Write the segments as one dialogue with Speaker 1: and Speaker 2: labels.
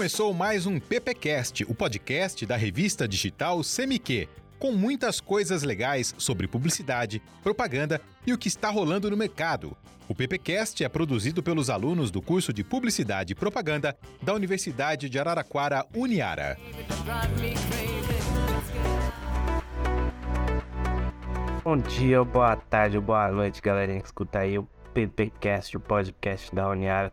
Speaker 1: Começou mais um PPcast, o podcast da revista digital Semiquê, com muitas coisas legais sobre publicidade, propaganda e o que está rolando no mercado. O PPcast é produzido pelos alunos do curso de Publicidade e Propaganda da Universidade de Araraquara, Uniara.
Speaker 2: Bom dia, boa tarde, boa noite, galerinha que escuta aí o PPcast, o podcast da Uniara.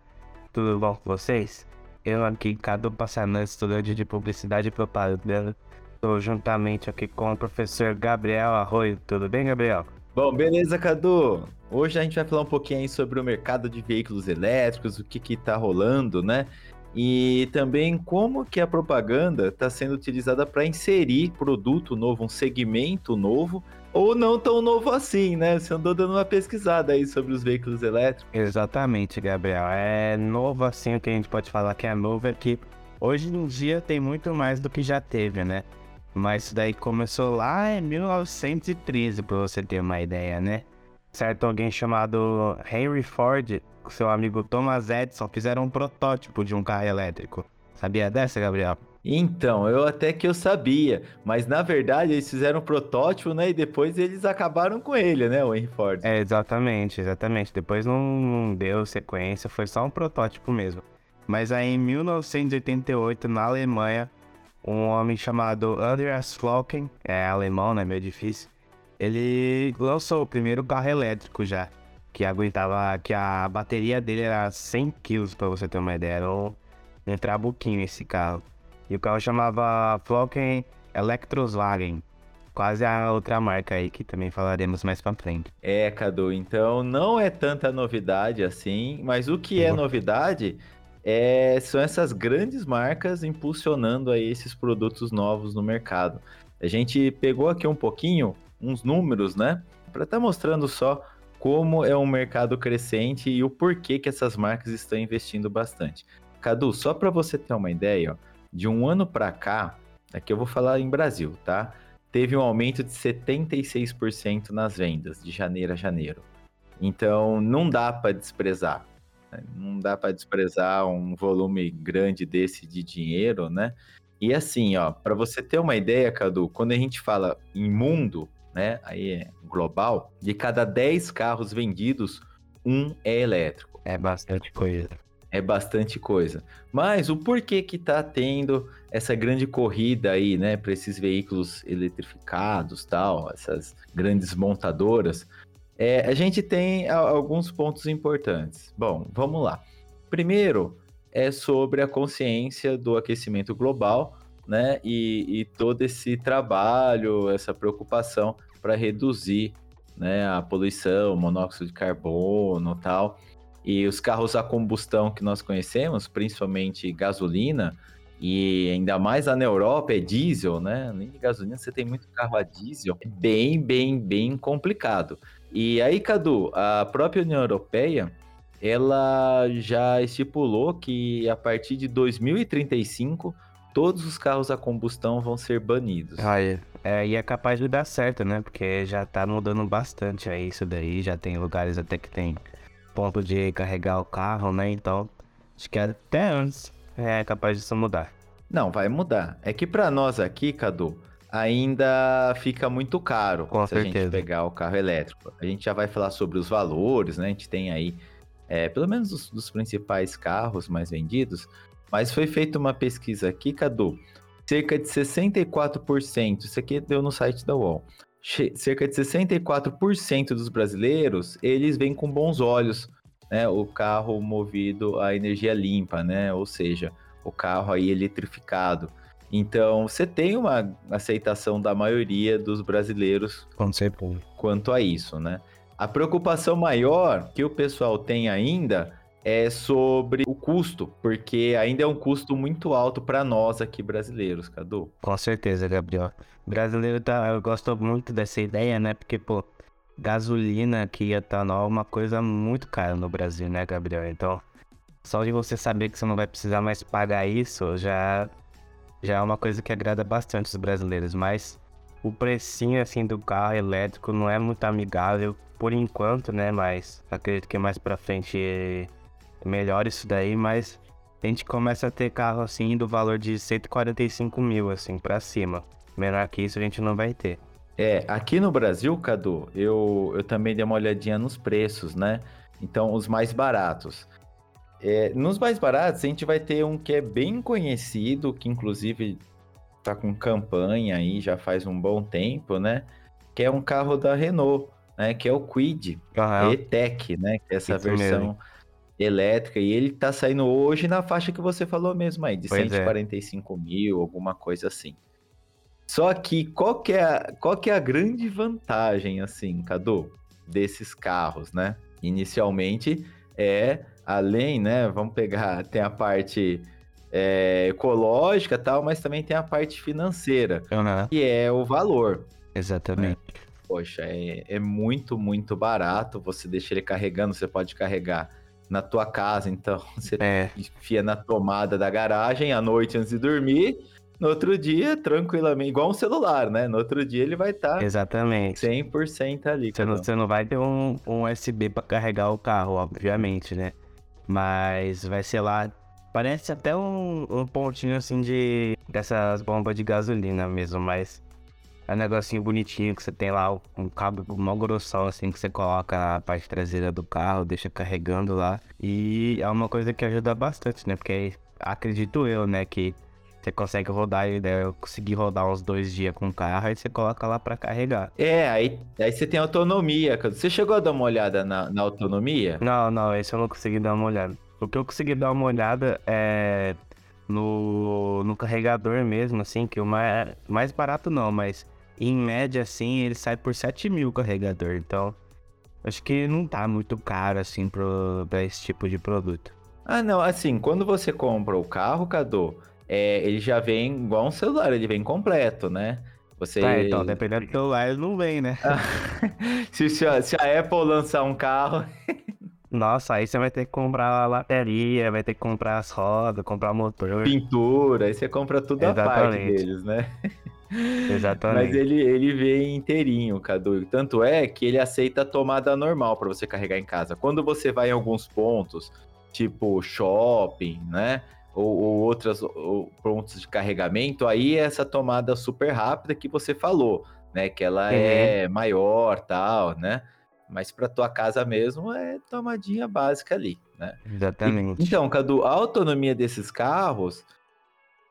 Speaker 2: Tudo bom com vocês? Eu aqui, Cadu Passanã, estudante de Publicidade e Propaganda. Estou juntamente aqui com o professor Gabriel Arroio. Tudo bem, Gabriel?
Speaker 3: Bom, beleza, Cadu. Hoje a gente vai falar um pouquinho sobre o mercado de veículos elétricos, o que que tá rolando, né? E também como que a propaganda está sendo utilizada para inserir produto novo, um segmento novo ou não tão novo assim, né? Você andou dando uma pesquisada aí sobre os veículos elétricos.
Speaker 2: Exatamente, Gabriel. É novo assim, o que a gente pode falar que é novo é que hoje em dia tem muito mais do que já teve, né? Mas isso daí começou lá em 1913, para você ter uma ideia, né? Certo, alguém chamado Henry Ford, seu amigo Thomas Edison, fizeram um protótipo de um carro elétrico. Sabia dessa, Gabriel?
Speaker 3: Então, eu até que eu sabia, mas na verdade eles fizeram um protótipo, né? E depois eles acabaram com ele, né, o Henry Ford.
Speaker 2: É, exatamente, exatamente. Depois não, não deu sequência, foi só um protótipo mesmo. Mas aí em 1988, na Alemanha, um homem chamado Andreas Flocken, é alemão, né, meio difícil, ele lançou o primeiro carro elétrico já, que aguentava, que a bateria dele era 100 kg, para você ter uma ideia, era um, um trabuquinho esse carro. E o carro chamava Flocken Electroswagen. Quase a outra marca aí que também falaremos mais pra frente.
Speaker 3: É, Cadu, então não é tanta novidade assim, mas o que é novidade é, são essas grandes marcas impulsionando aí esses produtos novos no mercado. A gente pegou aqui um pouquinho, uns números, né? Para estar tá mostrando só como é um mercado crescente e o porquê que essas marcas estão investindo bastante. Cadu, só para você ter uma ideia, ó, de um ano para cá, aqui eu vou falar em Brasil, tá? Teve um aumento de 76% nas vendas de janeiro a janeiro. Então, não dá para desprezar. Né? Não dá para desprezar um volume grande desse de dinheiro, né? E assim, ó, para você ter uma ideia, Cadu, quando a gente fala em mundo, né, aí é global, de cada 10 carros vendidos, um é elétrico.
Speaker 2: É bastante coisa
Speaker 3: é bastante coisa. Mas o porquê que tá tendo essa grande corrida aí, né, para esses veículos eletrificados, tal, essas grandes montadoras, é, a gente tem alguns pontos importantes. Bom, vamos lá. Primeiro é sobre a consciência do aquecimento global, né, e, e todo esse trabalho, essa preocupação para reduzir, né, a poluição, monóxido de carbono, tal. E os carros a combustão que nós conhecemos, principalmente gasolina, e ainda mais lá na Europa é diesel, né? Nem de gasolina você tem muito carro a diesel. É bem, bem, bem complicado. E aí, Cadu, a própria União Europeia, ela já estipulou que a partir de 2035 todos os carros a combustão vão ser banidos.
Speaker 2: Olha, é, e é capaz de dar certo, né? Porque já tá mudando bastante aí isso daí, já tem lugares até que tem ponto de carregar o carro, né? Então, acho que até antes é capaz disso mudar.
Speaker 3: Não, vai mudar. É que para nós aqui, Cadu, ainda fica muito caro
Speaker 2: Com
Speaker 3: se
Speaker 2: certeza.
Speaker 3: a gente pegar o carro elétrico. A gente já vai falar sobre os valores, né? A gente tem aí, é, pelo menos dos, dos principais carros mais vendidos, mas foi feita uma pesquisa aqui, Cadu, cerca de 64%, isso aqui deu no site da UOL, cerca de 64% dos brasileiros, eles vêm com bons olhos, né, o carro movido a energia limpa, né, ou seja, o carro aí eletrificado. Então, você tem uma aceitação da maioria dos brasileiros quanto a isso, né? A preocupação maior que o pessoal tem ainda é sobre o custo, porque ainda é um custo muito alto para nós aqui brasileiros, Cadu.
Speaker 2: Com certeza, Gabriel. Brasileiro tá, eu gosto muito dessa ideia, né? Porque, pô, gasolina aqui etanol é uma coisa muito cara no Brasil, né, Gabriel? Então, só de você saber que você não vai precisar mais pagar isso, já, já é uma coisa que agrada bastante os brasileiros. Mas o precinho, assim, do carro elétrico não é muito amigável por enquanto, né? Mas acredito que mais pra frente melhor isso daí, mas a gente começa a ter carro assim do valor de 145 mil, assim, pra cima. Menor que isso a gente não vai ter.
Speaker 3: É, aqui no Brasil, Cadu, eu, eu também dei uma olhadinha nos preços, né? Então, os mais baratos. É, nos mais baratos, a gente vai ter um que é bem conhecido, que inclusive tá com campanha aí já faz um bom tempo, né? Que é um carro da Renault, né? Que é o Quid
Speaker 2: Aham.
Speaker 3: E-Tech, né? Que é essa
Speaker 2: Isso
Speaker 3: versão
Speaker 2: mesmo.
Speaker 3: Elétrica. E ele tá saindo hoje na faixa que você falou mesmo aí, de
Speaker 2: Pois é.
Speaker 3: 145 mil, alguma coisa assim. Só que qual que, é a, qual que é a grande vantagem, assim, Cadu, desses carros, né? Inicialmente é, além, né? Vamos pegar, tem a parte é, ecológica tal, mas também tem a parte financeira,
Speaker 2: Aham.
Speaker 3: que é o valor.
Speaker 2: Exatamente.
Speaker 3: Poxa, é, é muito, muito barato. Você deixa ele carregando, você pode carregar na tua casa, então você
Speaker 2: É,
Speaker 3: enfia na tomada da garagem à noite antes de dormir. No outro dia, tranquilamente, igual um celular, né? No outro dia ele vai estar
Speaker 2: exatamente.
Speaker 3: 100% ali.
Speaker 2: Você não, você não vai ter um, um USB pra carregar o carro, obviamente, né? Mas vai ser lá. Parece até um, um pontinho assim de. dessas bombas de gasolina mesmo, mas. É um negocinho bonitinho que você tem lá, um cabo mó grossão assim que você coloca na parte traseira do carro, deixa carregando lá. E é uma coisa que ajuda bastante, né? Porque acredito eu, né, que você consegue rodar, né? eu consegui rodar uns dois dias com o carro, aí você coloca lá pra carregar.
Speaker 3: É, aí, aí você tem autonomia. Você chegou a dar uma olhada na, na autonomia?
Speaker 2: Não, não, esse eu não consegui dar uma olhada. O que eu consegui dar uma olhada é no, no carregador mesmo, assim, que o mais, mais barato não, mas em média, assim, ele sai por 7 mil o carregador. Então, acho que não tá muito caro, assim, pro, pra esse tipo de produto.
Speaker 3: Ah, não, assim, quando você compra o carro, Cadu, é, ele já vem igual um celular, ele vem completo, né? Você...
Speaker 2: Tá, então, dependendo do celular, ele não vem, né?
Speaker 3: se, se a, se a Apple lançar um carro,
Speaker 2: Nossa, aí você vai ter que comprar a bateria, vai ter que comprar as rodas, comprar o motor.
Speaker 3: pintura, aí você compra tudo a parte
Speaker 2: Exatamente.
Speaker 3: deles, né?
Speaker 2: Exatamente.
Speaker 3: Mas ele, ele vem inteirinho, Cadu. Tanto é que ele aceita a tomada normal para você carregar em casa. Quando você vai em alguns pontos, tipo shopping, né? Ou, ou outros pontos de carregamento, aí é essa tomada super rápida que você falou, né? Que ela
Speaker 2: Uhum.
Speaker 3: é maior, tal, né? Mas para tua casa mesmo é tomadinha básica ali, né? E-
Speaker 2: Exatamente.
Speaker 3: Então, Cadu, a autonomia desses carros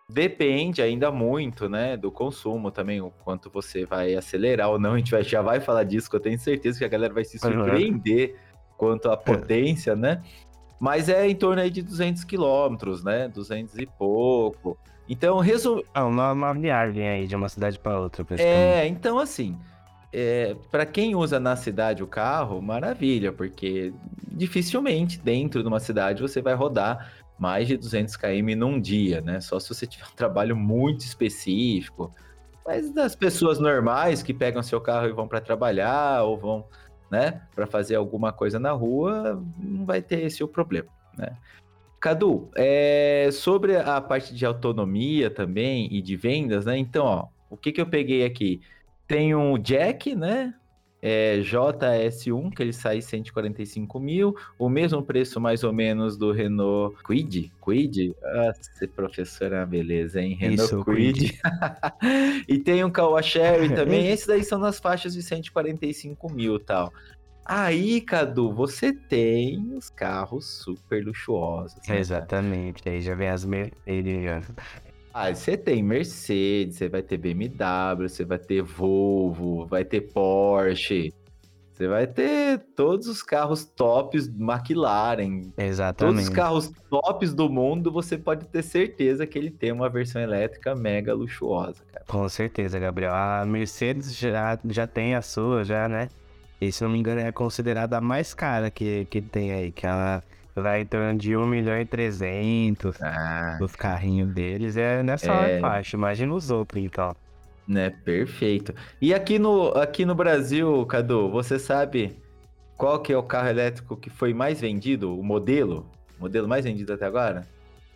Speaker 3: depende ainda muito, né, do consumo também, o quanto você vai acelerar ou não. A gente vai- já vai falar disso, que eu tenho certeza que a galera vai se surpreender quanto à potência, né? Mas é em torno aí de 200 quilômetros, né? 200 e pouco. Então, resu...
Speaker 2: Ah, uma, uma viagem aí de uma cidade pra outra.
Speaker 3: É, então assim, é, para quem usa na cidade o carro, maravilha, porque dificilmente dentro de uma cidade você vai rodar mais de 200 km num dia, né? Só se você tiver um trabalho muito específico. Mas das pessoas normais que pegam seu carro e vão para trabalhar ou vão, né, para fazer alguma coisa na rua, não vai ter esse o problema, né? Cadu, é, sobre a parte de autonomia também e de vendas, né? Então, ó, o que que eu peguei aqui? Tem um Jack, né? É, JS1, que ele sai 145 mil, o mesmo preço mais ou menos do Renault Quid. Quid? Nossa, professora, beleza, hein? Renault
Speaker 2: Isso,
Speaker 3: Quid. e tem um Kawasaki também. Esses daí são nas faixas de 145 mil tal. Aí, Cadu, você tem os carros super luxuosos. né?
Speaker 2: Exatamente. Aí já vem as Mercedes.
Speaker 3: Ah, você tem Mercedes, você vai ter BMW, você vai ter Volvo, vai ter Porsche. Você vai ter todos os carros tops McLaren. Todos os
Speaker 2: Exatamente.
Speaker 3: carros tops do mundo, você pode ter certeza que ele tem uma versão elétrica mega luxuosa, cara.
Speaker 2: Com certeza, Gabriel. A Mercedes já, já tem a sua, já, né? E se não me engano, é considerada a mais cara que, que tem aí, que ela vai em torno de 1 milhão e 300
Speaker 3: Ah,
Speaker 2: dos carrinhos deles. É nessa
Speaker 3: É.
Speaker 2: faixa. Imagina os outros, então.
Speaker 3: né? Perfeito. E aqui no, aqui no Brasil, Cadu, você sabe qual que é o carro elétrico que foi mais vendido? O modelo? O modelo mais vendido até agora?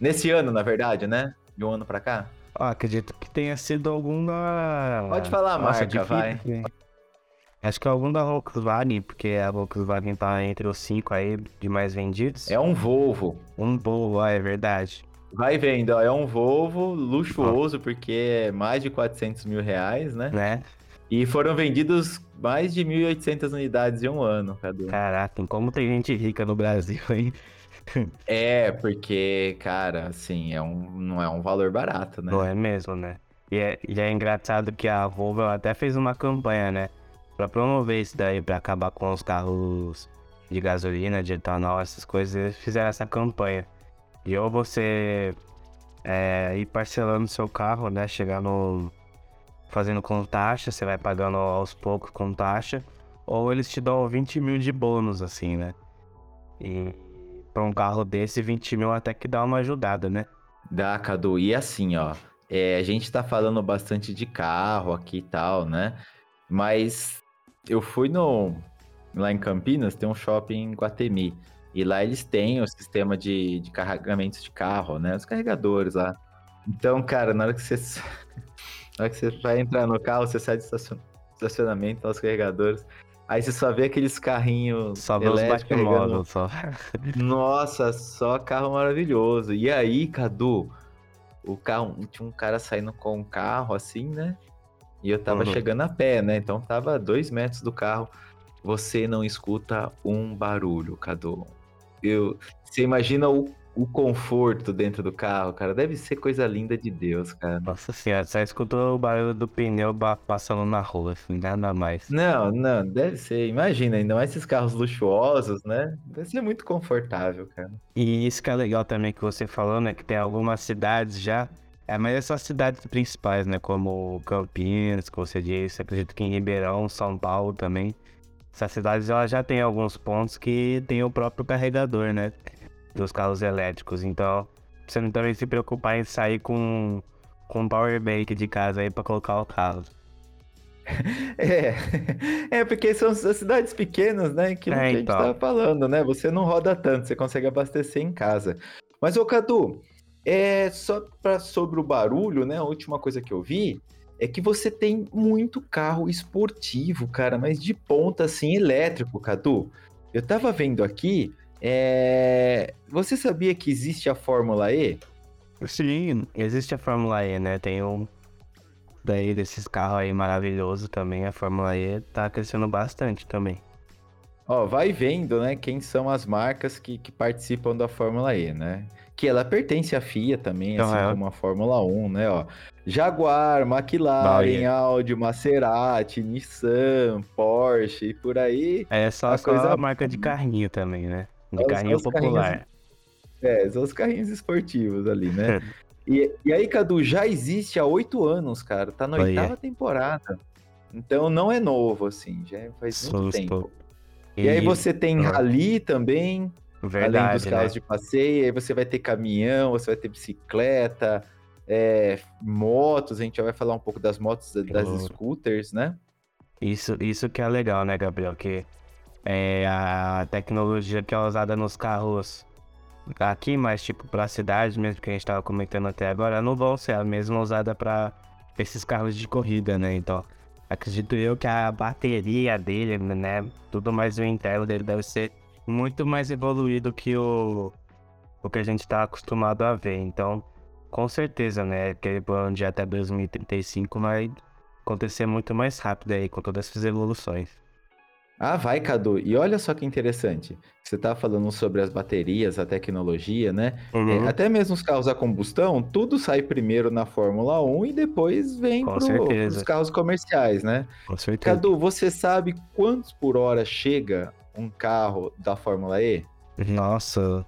Speaker 3: Nesse ano, na verdade, né? De um ano pra cá?
Speaker 2: Ó, acredito que tenha sido alguma.
Speaker 3: Pode falar a marca,
Speaker 2: difícil,
Speaker 3: vai.
Speaker 2: né? Acho que é algum da Volkswagen, porque a Volkswagen tá entre os cinco aí de mais vendidos.
Speaker 3: É um Volvo.
Speaker 2: Um Volvo, é verdade.
Speaker 3: Vai vendo, ó, é um Volvo luxuoso, porque é mais de 400 mil reais, né?
Speaker 2: Né?
Speaker 3: E foram vendidos mais de 1.800 unidades em um ano, Cadu.
Speaker 2: Caraca, como tem gente rica no Brasil, hein?
Speaker 3: É, porque, cara, assim, é um, não é um valor barato, né?
Speaker 2: Não é mesmo, né? E é, e é engraçado que a Volvo até fez uma campanha, né? Pra promover isso daí, pra acabar com os carros de gasolina, de etanol, essas coisas, eles fizeram essa campanha. E ou você é, ir parcelando seu carro, né? Chegar no. fazendo com taxa, você vai pagando aos poucos com taxa. Ou eles te dão 20 mil de bônus, assim, né? E pra um carro desse, 20 mil até que dá uma ajudada, né?
Speaker 3: Dá, Cadu. E assim, ó, é, a gente tá falando bastante de carro aqui e tal, né? Mas eu fui no. Lá em Campinas, tem um shopping em Guatemi. E lá eles têm o sistema de, de carregamentos de carro, né? Os carregadores lá. Então, cara, na hora que você. na hora que você vai entrar no carro, você sai do estacionamento, os carregadores. Aí você só vê aqueles carrinhos
Speaker 2: Só vê os
Speaker 3: elétricos carregando.
Speaker 2: só.
Speaker 3: Nossa, só carro maravilhoso. E aí, Cadu, o carro, tinha um cara saindo com um carro assim, né? E eu tava
Speaker 2: Uhum.
Speaker 3: chegando a pé, né? Então tava a dois metros do carro. Você não escuta um barulho, Cadu. Eu, você imagina o, o conforto dentro do carro, cara. Deve ser coisa linda de Deus, cara.
Speaker 2: Nossa senhora, só escutou o barulho do pneu passando na rua, assim, nada mais.
Speaker 3: Não, não, deve ser. Imagina, ainda mais esses carros luxuosos, né? Deve ser muito confortável, cara.
Speaker 2: E isso que é legal também que você falou, né? Que tem algumas cidades já. É, mas é só cidades principais, né? Como Campinas, que você disse. Acredito que em Ribeirão, São Paulo também. Essas cidades elas já tem alguns pontos que tem o próprio carregador, né? Dos carros elétricos. Então, você não também se preocupar em sair com, com um power bank de casa aí pra colocar o carro.
Speaker 3: É, é porque são as cidades pequenas, né? Que,
Speaker 2: É,
Speaker 3: que a gente
Speaker 2: então.
Speaker 3: tava falando, né? Você não roda tanto, você consegue abastecer em casa. Mas, ô Cadu, é só pra, sobre o barulho, né? A última coisa que eu vi é que você tem muito carro esportivo, cara, mas de ponta, assim, elétrico, Cadu. Eu tava vendo aqui, é... você sabia que existe a Fórmula E?
Speaker 2: Sim, existe a Fórmula E, né? Tem um daí desses carros aí maravilhoso também. A Fórmula E tá crescendo bastante também.
Speaker 3: Ó, vai vendo, né, quem são as marcas que, que participam da Fórmula E, né? Que ela pertence à FIA também,
Speaker 2: Então,
Speaker 3: assim
Speaker 2: é.
Speaker 3: como a Fórmula 1, né, ó. Jaguar, McLaren,
Speaker 2: Bahia.
Speaker 3: Audi, Maserati, Nissan, Porsche e por aí.
Speaker 2: É só,
Speaker 3: A
Speaker 2: só
Speaker 3: coisa-
Speaker 2: marca de carrinho também, né? De
Speaker 3: Os-
Speaker 2: carrinho
Speaker 3: os
Speaker 2: popular.
Speaker 3: É, são os carrinhos esportivos ali, né? e, e aí, Cadu, já existe há oito anos, cara. Tá na
Speaker 2: Olha.
Speaker 3: oitava temporada. Então não é novo, assim, já faz muito
Speaker 2: Susto.
Speaker 3: tempo. E, aí você tem rally também, além
Speaker 2: Verdade,
Speaker 3: dos
Speaker 2: né?
Speaker 3: carros de passeio, aí você vai ter caminhão, você vai ter bicicleta, é, motos, a gente já vai falar um pouco das motos, da- das scooters, né?
Speaker 2: Isso, isso que é legal, né, Gabriel? Que é a tecnologia que é usada nos carros aqui, mas tipo pra cidade mesmo, que a gente tava comentando até agora, não vão ser a mesma usada pra esses carros de corrida, né? Então, acredito eu que a bateria dele, né, tudo mais o interno dele deve ser muito mais evoluído que o, o que a gente tá acostumado a ver. Então, com certeza, né, aquele plano de até 2035 vai acontecer muito mais rápido aí com todas essas evoluções.
Speaker 3: Ah, vai, Cadu. E olha só que interessante. Você tá falando sobre as baterias, a tecnologia, né?
Speaker 2: Uhum.
Speaker 3: É, até mesmo os carros a combustão, tudo sai primeiro na Fórmula 1 e depois vem
Speaker 2: certeza.
Speaker 3: pros carros comerciais, né?
Speaker 2: Com certeza.
Speaker 3: Cadu, você sabe quantos por hora chega um carro da Fórmula E?
Speaker 2: Nossa.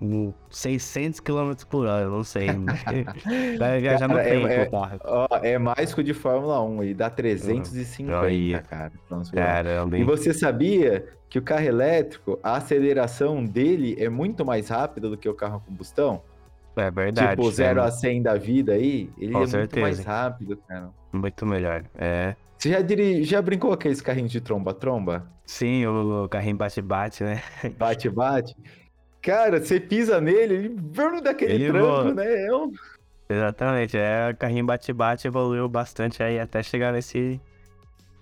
Speaker 2: um 600 km por hora, eu não sei. Vai viajar no
Speaker 3: Cara, é-
Speaker 2: tempo,
Speaker 3: é-
Speaker 2: tá?
Speaker 3: Ó, é mais que o de Fórmula 1, ele dá 350,
Speaker 2: Olha.
Speaker 3: cara.
Speaker 2: Caramba,
Speaker 3: E você sabia que o carro elétrico, a aceleração dele é muito mais rápida do que o carro a combustão?
Speaker 2: É verdade.
Speaker 3: tipo, 0
Speaker 2: né?
Speaker 3: a 100 da vida aí, ele
Speaker 2: Com
Speaker 3: é muito
Speaker 2: certeza.
Speaker 3: mais rápido, cara.
Speaker 2: Muito melhor. É.
Speaker 3: Você já, diri... já brincou com aqueles carrinhos de tromba-tromba?
Speaker 2: Sim, o carrinho bate-bate, né?
Speaker 3: Bate-bate? Cara, você pisa nele, ele vrum, dá aquele
Speaker 2: Ele
Speaker 3: tranco, né? É um...
Speaker 2: Exatamente. É, o carrinho bate-bate evoluiu bastante aí até chegar nesse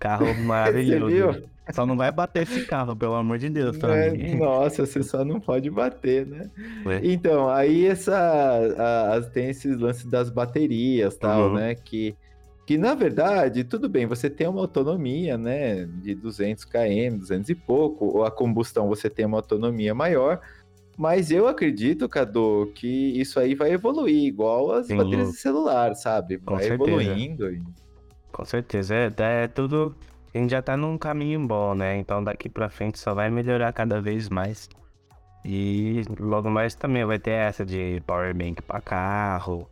Speaker 2: Carro maravilhoso. Só não vai bater esse carro, pelo amor de Deus,
Speaker 3: é, Nossa, você só não pode bater, né? Ué. Então, aí essa a, a, tem esses lances das baterias, tal, uhum. né? Que que na verdade, tudo bem, você tem uma autonomia, né, de 200 km, 200 e pouco, ou a combustão você tem uma autonomia maior, mas eu acredito, Cadu, que isso aí vai evoluir, igual as Sim. baterias de celular, sabe? Vai evoluindo. E...
Speaker 2: Com certeza, é, é tudo. A gente já tá num caminho bom, né? Então daqui pra frente só vai melhorar cada vez mais. E logo mais também vai ter essa de power bank pra carro.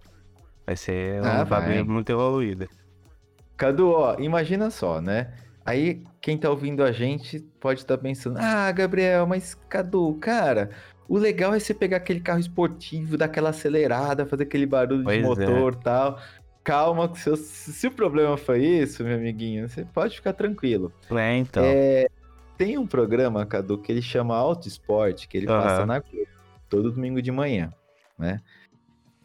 Speaker 2: Vai ser ah, um bagulho muito evoluído.
Speaker 3: Cadu, ó, imagina só, né? Aí quem tá ouvindo a gente pode estar tá pensando: ah, Gabriel, mas Cadu, cara, o legal é você pegar aquele carro esportivo, dar aquela acelerada, fazer aquele barulho pois de é. motor e é. tal. Calma, se, se, o problema foi isso, meu amiguinho, você pode ficar tranquilo.
Speaker 2: É, então.
Speaker 3: É, tem um programa, Cadu, que ele chama Auto Esporte, que ele uhum. passa na todo domingo de manhã, né?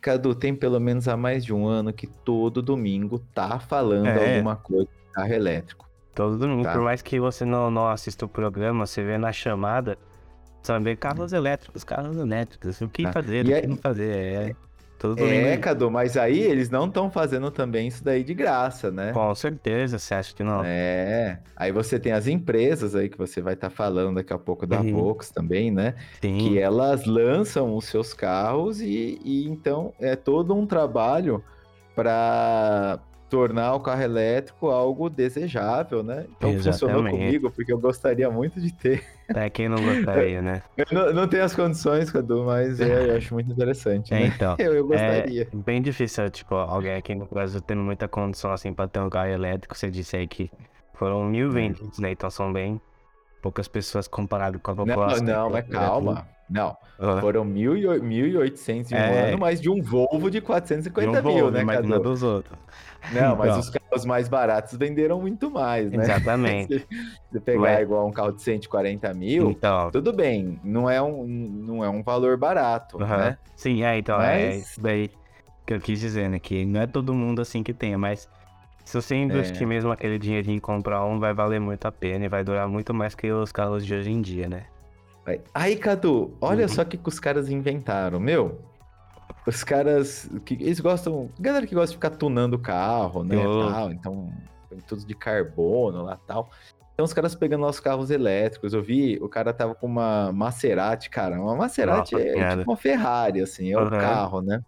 Speaker 3: Cadu, tem pelo menos há mais de um ano que todo domingo tá falando é. alguma coisa de carro elétrico.
Speaker 2: Todo domingo, tá? por mais que você não, não assista o programa, você vê na chamada, Saber carros elétricos, carros elétricos. O que tá. fazer, o que não fazer. É,
Speaker 3: tudo é Cadu, mas aí eles não estão fazendo também isso daí de graça, né?
Speaker 2: Com certeza, você acha que não?
Speaker 3: É. Aí você tem as empresas aí que você vai estar tá falando daqui a pouco da uhum. Vox também, né? Sim. Que elas lançam os seus carros e, e então é todo um trabalho para tornar o carro elétrico algo desejável, né? Então Exatamente. funcionou comigo, porque eu gostaria muito de ter.
Speaker 2: É, quem não gostaria, né?
Speaker 3: Eu não, não tenho as condições, Cadu, mas é, eu acho muito interessante.
Speaker 2: É,
Speaker 3: né?
Speaker 2: então.
Speaker 3: Eu, eu gostaria.
Speaker 2: É bem difícil, tipo, alguém aqui no Brasil tendo muita condição assim pra ter um carro elétrico. Você disse aí que foram mil vendas, né? Então são bem poucas pessoas comparado com a
Speaker 3: população. Não, não, mas calma. Não, uhum. foram 1.800 em um é... ano, mas de um Volvo de 450 de um mil, né,
Speaker 2: mas não dos outros.
Speaker 3: Não, mas então. os carros mais baratos venderam muito mais, né?
Speaker 2: Exatamente.
Speaker 3: Se pegar Ué. igual um carro de 140 mil, então... tudo bem, não é um, não é um valor barato, uhum. né?
Speaker 2: Sim, é, então, é mas... é isso daí que eu quis dizer, né? Que não é todo mundo assim que tenha, mas se você investir é. mesmo aquele dinheirinho em comprar um, vai valer muito a pena e vai durar muito mais que os carros de hoje em dia, né?
Speaker 3: Aí, Cadu, olha uhum. só o que, que os caras inventaram, meu. Os caras que eles gostam, galera que gosta de ficar tunando o carro, né, oh. tal, então tudo de carbono lá, tal. Então os caras pegando nossos carros elétricos, eu vi, o cara tava com uma Maserati, cara, uma Maserati Nossa, é tipo uma Ferrari, assim, é uhum. o carro, né?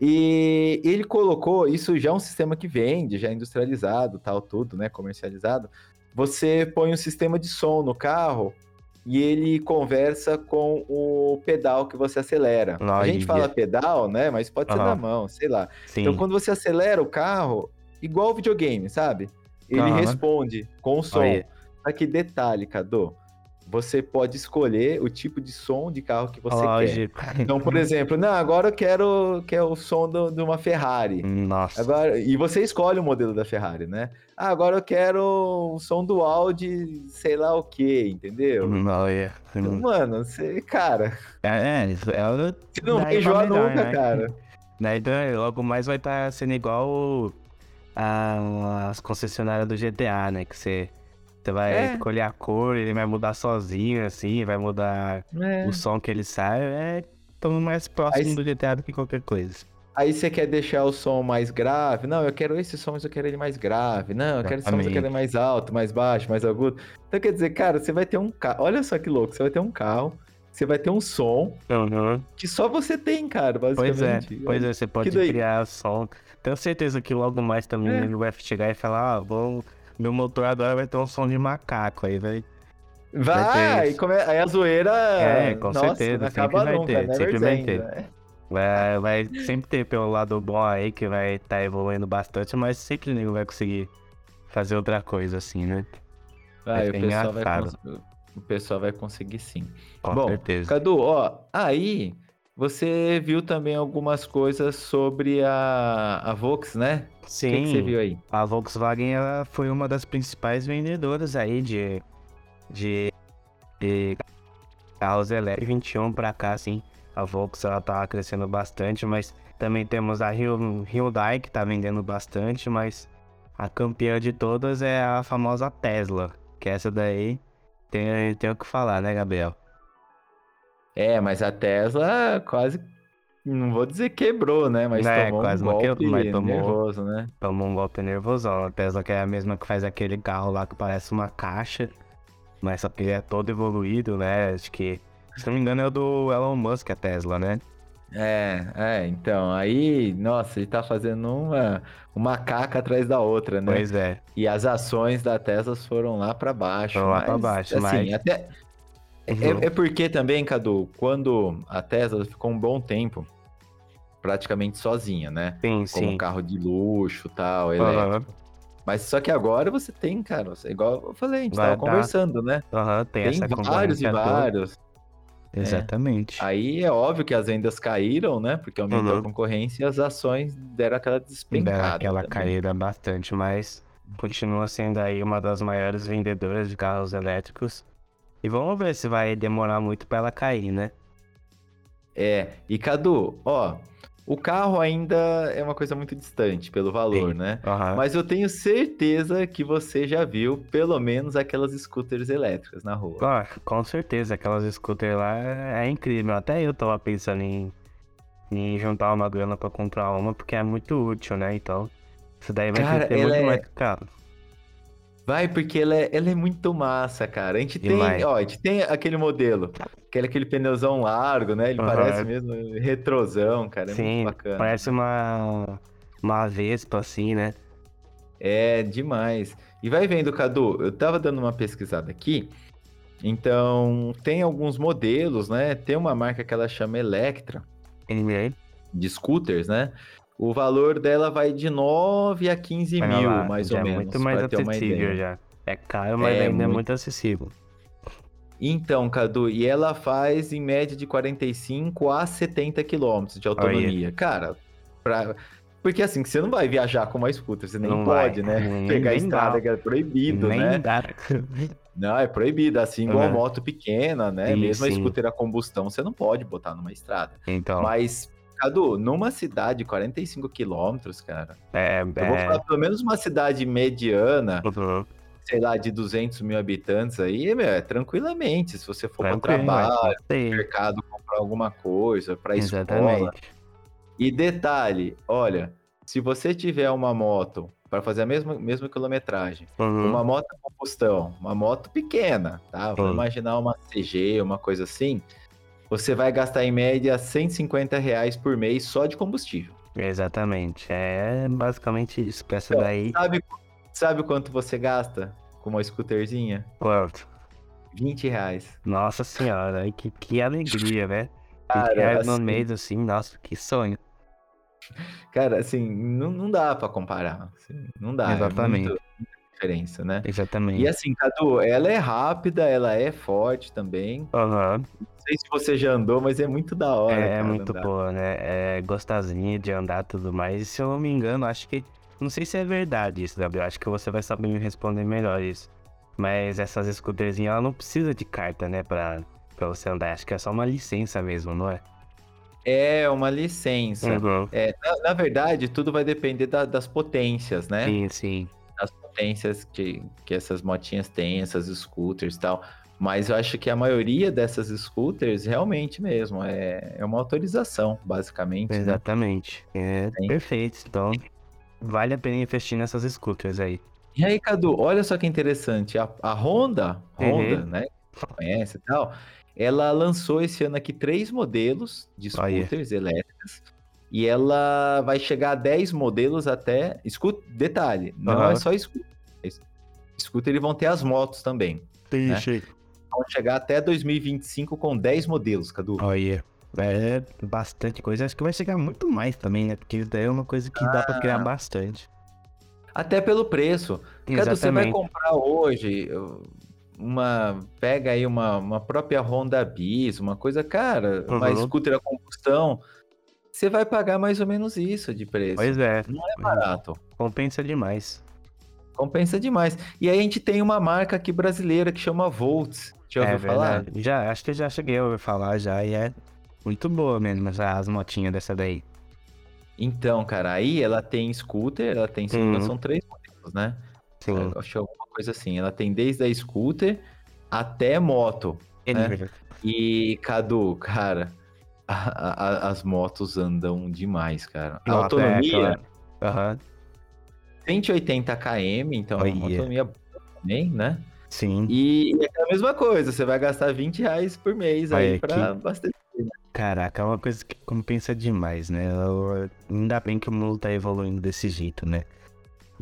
Speaker 3: E ele colocou, isso já é um sistema que vende, já é industrializado, tal, tudo, né, comercializado. Você põe um sistema de som no carro e ele conversa com o pedal que você acelera. A gente fala pedal, né? Mas pode ser uhum. na mão, sei lá. Sim. Então, quando você acelera o carro, igual o videogame, sabe? Ele uhum. responde com o som. Só que detalhe, Cadu você pode escolher o tipo de som de carro que você quer. Então, por exemplo, não, agora eu quero, quero o som do, de uma Ferrari.
Speaker 2: Nossa.
Speaker 3: Agora, e você escolhe o modelo da Ferrari, né? Ah, agora eu quero o som do Audi, sei lá o que, entendeu?
Speaker 2: Não, é.
Speaker 3: Então, mano, você, cara.
Speaker 2: É, é, é
Speaker 3: você não vai enjoar nunca, né? cara.
Speaker 2: Então, logo mais vai estar tá sendo igual a, as concessionárias do GTA, né? Que você você vai é. escolher a cor, ele vai mudar sozinho, assim, vai mudar é. o som que ele sai. É tão mais próximo Aí, do GTA do que qualquer coisa.
Speaker 3: Aí você quer deixar o som mais grave? Não, eu quero esse som, mas eu quero ele mais grave. Não, eu quero esse som, mas eu quero ele mais alto, mais baixo, mais agudo. Então quer dizer, cara, você vai ter um carro. Olha só que louco, você vai ter um carro, você vai ter um som
Speaker 2: uhum.
Speaker 3: que só você tem, cara, basicamente.
Speaker 2: Pois é, pois é, você pode criar som. Tenho certeza que logo mais também é. ele vai chegar e falar, ah, vamos meu motor agora vai ter um som de macaco aí, vai.
Speaker 3: Vai, come... aí a zoeira.
Speaker 2: É, com Nossa, certeza. Sempre vai nunca, ter, sempre vai ter. Né? Vai, vai sempre ter pelo lado bom aí que vai estar tá evoluindo bastante, mas sempre ninguém vai conseguir fazer outra coisa assim, né?
Speaker 3: Vai, o, pessoal vai o pessoal vai conseguir sim.
Speaker 2: Com bom, certeza.
Speaker 3: Cadu, ó, aí você viu também algumas coisas sobre a, a Vox, né?
Speaker 2: Sim.
Speaker 3: O que, que você viu aí?
Speaker 2: A Volkswagen ela foi uma das principais vendedoras aí de, de, de carros elétricos 21 para cá, assim. A Volks ela tá crescendo bastante, mas também temos a Hyundai que tá vendendo bastante, mas a campeã de todas é a famosa Tesla. Que essa daí tem, tem o que falar, né, Gabriel?
Speaker 3: É, mas a Tesla quase. Não vou dizer quebrou, né? Mas
Speaker 2: É,
Speaker 3: tomou
Speaker 2: quase
Speaker 3: um golpe
Speaker 2: quebrou, mas tomou-
Speaker 3: nervoso, né?
Speaker 2: Tomou um golpe nervosão. A Tesla que é a mesma que faz aquele carro lá que parece uma caixa. Mas só que ele é todo evoluído, né? Acho que, se não me engano, é o do Elon Musk, a Tesla, né?
Speaker 3: É, é, então, aí, nossa, ele tá fazendo uma, uma caca atrás da outra, né?
Speaker 2: Pois é.
Speaker 3: E as ações da Tesla foram lá pra baixo.
Speaker 2: Foram lá pra
Speaker 3: mas,
Speaker 2: baixo,
Speaker 3: assim,
Speaker 2: mas-
Speaker 3: até... É,
Speaker 2: Uhum.
Speaker 3: é porque também, Cadu, quando a Tesla ficou um bom tempo praticamente sozinha, né?
Speaker 2: Sim,
Speaker 3: Como
Speaker 2: sim.
Speaker 3: carro de luxo tal, elétrico.
Speaker 2: Aham,
Speaker 3: Mas só que agora você tem, cara, igual eu falei, a gente
Speaker 2: Vai
Speaker 3: tava
Speaker 2: dar-
Speaker 3: conversando, né?
Speaker 2: aham, tem,
Speaker 3: Tem
Speaker 2: essa
Speaker 3: vários e vários.
Speaker 2: Exatamente.
Speaker 3: Aí é óbvio que as vendas caíram, né? Porque aumentou
Speaker 2: Uhum.
Speaker 3: a concorrência e as ações deram aquela despencada.
Speaker 2: Dá aquela
Speaker 3: também.
Speaker 2: caída bastante, mas continua sendo aí uma das maiores vendedoras de carros elétricos. E vamos ver se vai demorar muito pra ela cair, né?
Speaker 3: É, e Cadu, ó, o carro ainda é uma coisa muito distante pelo valor,
Speaker 2: Sim.
Speaker 3: né?
Speaker 2: Aham.
Speaker 3: Mas eu tenho certeza que você já viu pelo menos aquelas scooters elétricas na rua.
Speaker 2: Ah, com certeza, aquelas scooters lá é incrível. Até eu tava pensando em, em juntar uma grana pra comprar uma, porque é muito útil, né? Então, isso daí vai
Speaker 3: Cara,
Speaker 2: ser muito
Speaker 3: é-
Speaker 2: mais caro.
Speaker 3: Vai, porque ela é, ela é muito massa, cara. A gente
Speaker 2: Demais.
Speaker 3: tem, ó, a gente tem aquele modelo, aquele, aquele pneuzão largo, né? Ele
Speaker 2: Aham.
Speaker 3: parece mesmo retrosão, cara. É
Speaker 2: Sim,
Speaker 3: muito bacana.
Speaker 2: parece uma, uma Vespa, assim, né?
Speaker 3: É demais. E vai vendo, Cadu, eu tava dando uma pesquisada aqui. Então, tem alguns modelos, né? Tem uma marca que ela chama Electra,
Speaker 2: E
Speaker 3: de scooters, né? O valor dela vai de 9 a 15
Speaker 2: Olha
Speaker 3: mil,
Speaker 2: lá,
Speaker 3: mais ou
Speaker 2: é
Speaker 3: menos,
Speaker 2: muito mais acessível já. É caro, mas
Speaker 3: É
Speaker 2: ainda é
Speaker 3: muito.
Speaker 2: muito acessível.
Speaker 3: Então, Cadu, e ela faz em média de 45 a 70 quilômetros de autonomia. Cara, pra... porque assim, você não vai viajar com uma scooter, você nem
Speaker 2: Não
Speaker 3: pode,
Speaker 2: vai.
Speaker 3: né?
Speaker 2: Nem-
Speaker 3: Pegar a
Speaker 2: nem
Speaker 3: estrada
Speaker 2: dá.
Speaker 3: que é proibido,
Speaker 2: Nem
Speaker 3: né?
Speaker 2: dá.
Speaker 3: Não, é proibido, assim igual
Speaker 2: Uhum.
Speaker 3: moto pequena, né?
Speaker 2: Sim,
Speaker 3: Mesmo a
Speaker 2: sim.
Speaker 3: scooter a combustão, você não pode botar numa estrada.
Speaker 2: Então,
Speaker 3: Mas, Cadu, numa cidade de 45 quilômetros, cara,
Speaker 2: é...
Speaker 3: eu vou
Speaker 2: é...
Speaker 3: falar pelo menos uma cidade mediana,
Speaker 2: Uhum.
Speaker 3: sei lá, de 200 mil habitantes aí, meu, é tranquilamente, se você for para
Speaker 2: Tranquilo,
Speaker 3: trabalho,
Speaker 2: ser.
Speaker 3: mercado comprar alguma coisa, para escola. E detalhe, olha, se você tiver uma moto para fazer a mesma, mesma quilometragem,
Speaker 2: Uhum.
Speaker 3: uma moto a combustão, uma moto pequena, tá? Vamos
Speaker 2: Hum.
Speaker 3: imaginar uma CG, uma coisa assim, você vai gastar em média 150 reais por mês só de combustível.
Speaker 2: Exatamente. É basicamente isso. Que essa
Speaker 3: Então,
Speaker 2: daí.
Speaker 3: Sabe, sabe quanto você gasta com uma scooterzinha?
Speaker 2: Quanto?
Speaker 3: 20 reais.
Speaker 2: Nossa senhora, que, que alegria, né?
Speaker 3: Cara,
Speaker 2: 20 reais no
Speaker 3: assim-
Speaker 2: mês, assim, nossa, que sonho.
Speaker 3: Cara, assim, não, não dá pra comparar. assim, não dá.
Speaker 2: Exatamente.
Speaker 3: É muito, diferença, né?
Speaker 2: Exatamente.
Speaker 3: E assim, Cadu, ela é rápida, ela é forte também.
Speaker 2: Aham.
Speaker 3: Não sei se você já andou, mas é muito da hora.
Speaker 2: É,
Speaker 3: cara,
Speaker 2: muito
Speaker 3: andar.
Speaker 2: boa, né? É gostosinha de andar e tudo mais. E se eu não me engano, acho que. Não sei se é verdade isso, Gabriel. Acho que você vai saber me responder melhor isso. Mas essas scooterzinhas, ela não precisa de carta, né? Pra, pra você andar. Acho que é só uma licença mesmo, não é?
Speaker 3: É uma licença.
Speaker 2: Uhum.
Speaker 3: É, na, na verdade, tudo vai depender da- das potências, né?
Speaker 2: Sim, sim.
Speaker 3: Das potências que, que essas motinhas têm, essas scooters e tal. Mas eu acho que a maioria dessas scooters realmente mesmo é, é uma autorização, basicamente. né?
Speaker 2: Exatamente. É
Speaker 3: Sim.
Speaker 2: perfeito. Então, vale a pena investir nessas scooters aí.
Speaker 3: E aí, Cadu, olha só que interessante. A, a Honda,
Speaker 2: Uhum.
Speaker 3: Honda, né? Que conhece e tal, ela lançou esse ano aqui três modelos de
Speaker 2: Olha.
Speaker 3: scooters elétricas. E ela vai chegar a 10 modelos até. Escuta, detalhe, não
Speaker 2: Aham.
Speaker 3: é só scooter. Scooter eles vão ter as motos também.
Speaker 2: Ixi.
Speaker 3: Vão chegar até 2025 com 10 modelos, Cadu.
Speaker 2: Olha, é bastante coisa. Acho que vai chegar muito mais também, né? Porque isso daí é uma coisa que dá pra
Speaker 3: Ah.
Speaker 2: criar bastante.
Speaker 3: Até pelo preço. Cadu, você vai comprar hoje uma. Pega aí uma, uma própria Honda Bis, uma coisa, cara, uma
Speaker 2: Uhum.
Speaker 3: scooter a combustão. Você vai pagar mais ou menos isso de preço.
Speaker 2: Pois é,
Speaker 3: Não é barato.
Speaker 2: compensa demais.
Speaker 3: Compensa demais. E aí a gente tem uma marca aqui brasileira que chama Volts. Já
Speaker 2: é
Speaker 3: ouviu falar?
Speaker 2: verdade. Já, acho que eu já cheguei a ouvir falar já e é muito boa mesmo já as motinhas dessa daí.
Speaker 3: Então, cara, aí ela tem scooter, ela tem,
Speaker 2: Uhum.
Speaker 3: são três modelos né?
Speaker 2: Sim.
Speaker 3: Eu acho é alguma coisa assim. Ela tem desde a scooter até moto.
Speaker 2: Ele-
Speaker 3: E, Cadu, cara, a- a- as motos andam demais, cara. A
Speaker 2: Nossa,
Speaker 3: autonomia,
Speaker 2: é, claro. Aham.
Speaker 3: 180 km, então é uma autonomia boa também, né?
Speaker 2: Sim.
Speaker 3: E é a mesma coisa, você vai gastar 20 reais por mês aí
Speaker 2: Olha,
Speaker 3: pra
Speaker 2: que-
Speaker 3: abastecer.
Speaker 2: Caraca, é uma coisa que compensa demais, né? Eu- Ainda bem que o mundo tá evoluindo desse jeito, né?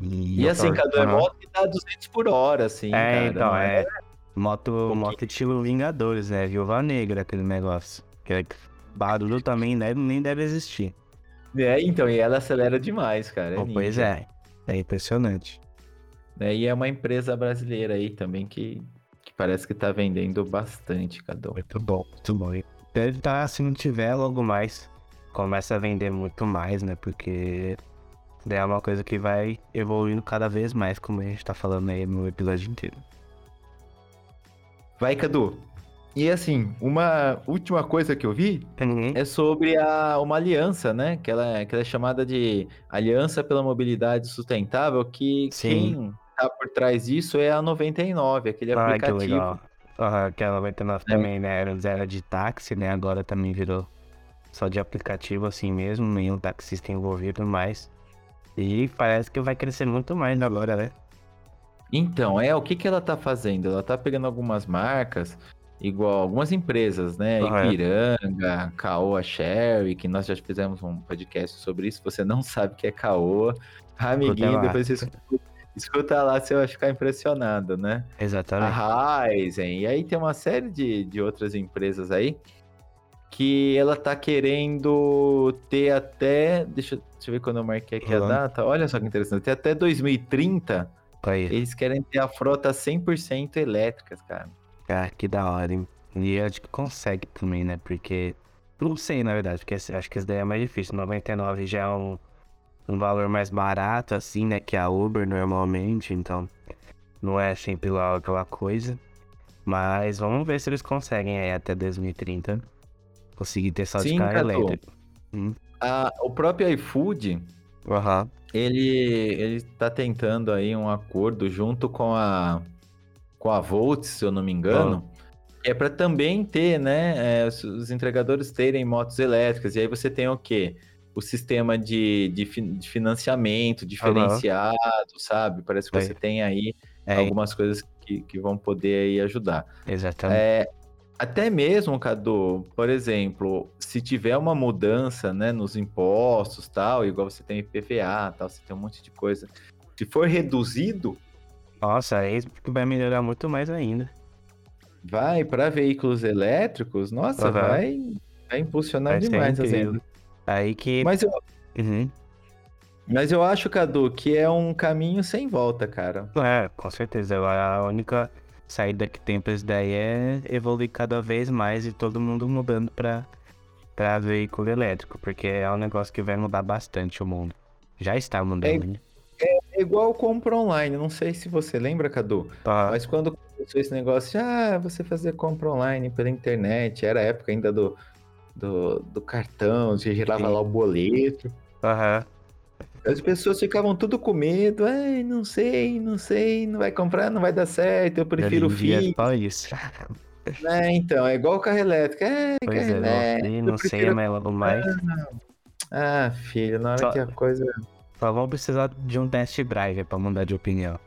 Speaker 3: E assim,
Speaker 2: eu-
Speaker 3: Cadu, é
Speaker 2: Aham.
Speaker 3: moto que dá 200 por hora, assim,
Speaker 2: É,
Speaker 3: cara.
Speaker 2: então,
Speaker 3: não
Speaker 2: é. Moto, moto estilo Vingadores, né? Viúva Negra, aquele negócio. Que é- barulho também deve, nem deve existir.
Speaker 3: É, então, e ela acelera demais, cara. é
Speaker 2: Pô, pois é. É impressionante.
Speaker 3: né? E é uma empresa brasileira aí também que, que parece que tá vendendo bastante, Cadu.
Speaker 2: Muito bom, muito bom. E deve estar, se não tiver, logo mais. Começa a vender muito mais, né? Porque é uma coisa que vai evoluindo cada vez mais, como a gente tá falando aí no episódio inteiro.
Speaker 3: Vai, Cadu. E assim, uma última coisa que eu vi é sobre a, uma aliança, né? Que ela, é- que ela é chamada de Aliança pela Mobilidade Sustentável, que
Speaker 2: Sim.
Speaker 3: quem tá por trás disso é a 99, aquele
Speaker 2: Ah, que
Speaker 3: aplicativo.
Speaker 2: legal. Aham, aquela 99
Speaker 3: É.
Speaker 2: também, né? Era de táxi, né? Agora também virou só de aplicativo assim mesmo, nenhum taxista envolvido mais. E parece que vai crescer muito mais agora, né?
Speaker 3: Então, é, o que que ela tá fazendo? Ela tá pegando algumas marcas, igual algumas empresas, né?
Speaker 2: Correto.
Speaker 3: Ipiranga, Caoa Sherry, que nós já fizemos um podcast sobre isso. Você não sabe o que é Caoa, amiguinho,
Speaker 2: lá.
Speaker 3: depois você escuta, escuta lá, você vai ficar impressionado, né?
Speaker 2: Exatamente.
Speaker 3: A Ryzen, e aí tem uma série de, de outras empresas aí que ela tá querendo ter até. Deixa, eu- deixa eu ver quando eu marquei aqui a data. Olha só que interessante. Ter até 2030
Speaker 2: Aí,
Speaker 3: eles querem ter a frota 100% elétricas, cara.
Speaker 2: cara, que da hora, hein? E eu acho que consegue também, né? Porque. Não sei, na verdade, porque acho que esse daí é mais difícil. 99 já é um, um valor mais barato, assim, né? Que a Uber normalmente, então. Não é sempre lá aquela coisa. Mas vamos ver se eles conseguem aí até 2030 conseguir ter só de carro elétrico. Hum.
Speaker 3: A- o próprio iFood,
Speaker 2: Aham.
Speaker 3: ele, ele tá tentando aí um acordo junto com a, com a Volt, se eu não me engano. É para também ter, né? é, os, os entregadores terem motos elétricas. E aí você tem o quê? O sistema de, de, de financiamento diferenciado, sabe? Parece que
Speaker 2: É.
Speaker 3: você tem aí
Speaker 2: É,
Speaker 3: algumas coisas que, que vão poder aí ajudar.
Speaker 2: exatamente.
Speaker 3: É, até mesmo, Cadu, por exemplo, se tiver uma mudança, né, nos impostos, tal, igual você tem IPVA, tal, você tem um monte de coisa. Se for reduzido,
Speaker 2: Nossa, aí vai melhorar muito mais ainda.
Speaker 3: vai para veículos elétricos, nossa,
Speaker 2: Aham.
Speaker 3: vai, vai impulsionar
Speaker 2: Vai
Speaker 3: demais as vendas.
Speaker 2: Aí que.
Speaker 3: Mas eu,
Speaker 2: Uhum.
Speaker 3: mas eu acho, Cadu, que é um caminho sem volta, cara.
Speaker 2: É, com certeza. A única saída que tem pra isso daí é evoluir cada vez mais e todo mundo mudando pra, pra veículo elétrico, porque é um negócio que vai mudar bastante o mundo. Já está mudando,
Speaker 3: É-
Speaker 2: né?
Speaker 3: É igual compra online, não sei se você lembra, Cadu,
Speaker 2: Tá.
Speaker 3: Mas quando começou esse negócio, ah, você fazer compra online pela internet, era a época ainda do, do, do cartão, você girava
Speaker 2: Sim.
Speaker 3: lá o boleto.
Speaker 2: Aham.
Speaker 3: As pessoas ficavam tudo com medo, ai, não sei, não sei, não vai comprar, não vai dar certo, eu prefiro o
Speaker 2: dia é só isso.
Speaker 3: né? Então, é igual o carro elétrico. É,
Speaker 2: Pois
Speaker 3: carro
Speaker 2: é, não
Speaker 3: elétrico,
Speaker 2: sei,
Speaker 3: eu
Speaker 2: não sei, mas logo mais.
Speaker 3: Ah, filho, na hora
Speaker 2: Só-
Speaker 3: que a coisa.
Speaker 2: Só vão precisar de um test drive pra mudar de opinião.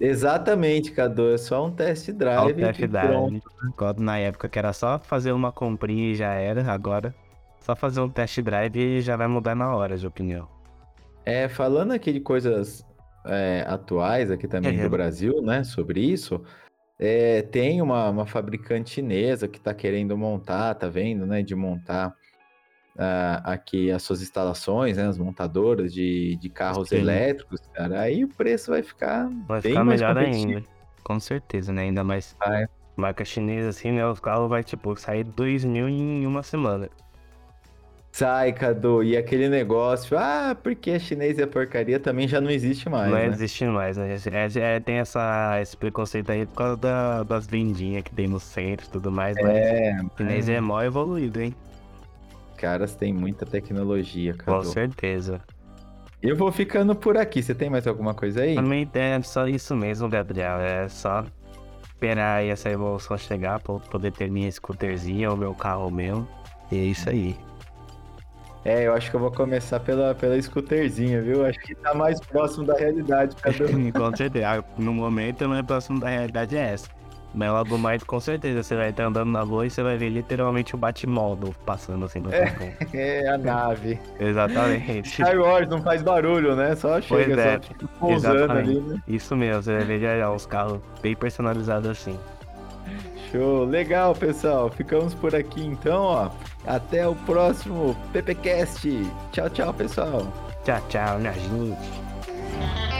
Speaker 3: Exatamente, Cadu, é só um test
Speaker 2: Só o
Speaker 3: drive.
Speaker 2: test
Speaker 3: e pronto.
Speaker 2: drive. Quando na época que era só fazer uma comprinha e já era, agora só fazer um test drive e já vai mudar na hora de opinião.
Speaker 3: É, falando aqui de coisas é, atuais aqui também
Speaker 2: É.
Speaker 3: do Brasil, né, sobre isso, é, tem uma, uma fabricante chinesa que está querendo montar, tá vendo, né, de montar ah, aqui as suas instalações, né, as montadoras de, de carros
Speaker 2: Sim.
Speaker 3: elétricos, cara, aí o preço vai ficar
Speaker 2: Vai
Speaker 3: bem
Speaker 2: ficar
Speaker 3: mais
Speaker 2: melhor ainda. Com certeza, né? Ainda mais marca chinesa assim, né? Os carros vai, tipo, sair 2 mil em uma semana.
Speaker 3: Sai, Cadu, e aquele negócio, ah, porque chinês é porcaria, também já não existe mais,
Speaker 2: não
Speaker 3: né?
Speaker 2: existe mais, né? É, é- tem essa, esse preconceito aí por causa da- das vendinhas que tem no centro e tudo mais, mas
Speaker 3: É,
Speaker 2: o chinês é mó evoluído, hein?
Speaker 3: Caras têm muita tecnologia,
Speaker 2: Com
Speaker 3: Cadu.
Speaker 2: certeza.
Speaker 3: Eu vou ficando por aqui. Você tem mais alguma coisa aí?
Speaker 2: Também é só isso mesmo, Gabriel. É só esperar aí essa evolução chegar pra poder ter minha scooterzinha ou meu carro meu. E é isso aí.
Speaker 3: É, eu acho que eu vou começar pela, pela scooterzinha, viu? Acho que tá mais próximo da realidade.
Speaker 2: Com certeza. No momento, mais próximo da realidade é essa. Mas logo mais, com certeza, você vai estar andando na rua e você vai ver literalmente o Batmóvel passando assim no
Speaker 3: é, é, a nave.
Speaker 2: Exatamente.
Speaker 3: Star Wars não faz barulho, né? Só chega,
Speaker 2: pois é.
Speaker 3: só tipo, pousando ali, né?
Speaker 2: Isso mesmo, você vai ver já os carros bem personalizados assim.
Speaker 3: Show, legal pessoal, ficamos por aqui então, ó. Até o próximo PPcast. Tchau, tchau, pessoal.
Speaker 2: Tchau, tchau, minha gente.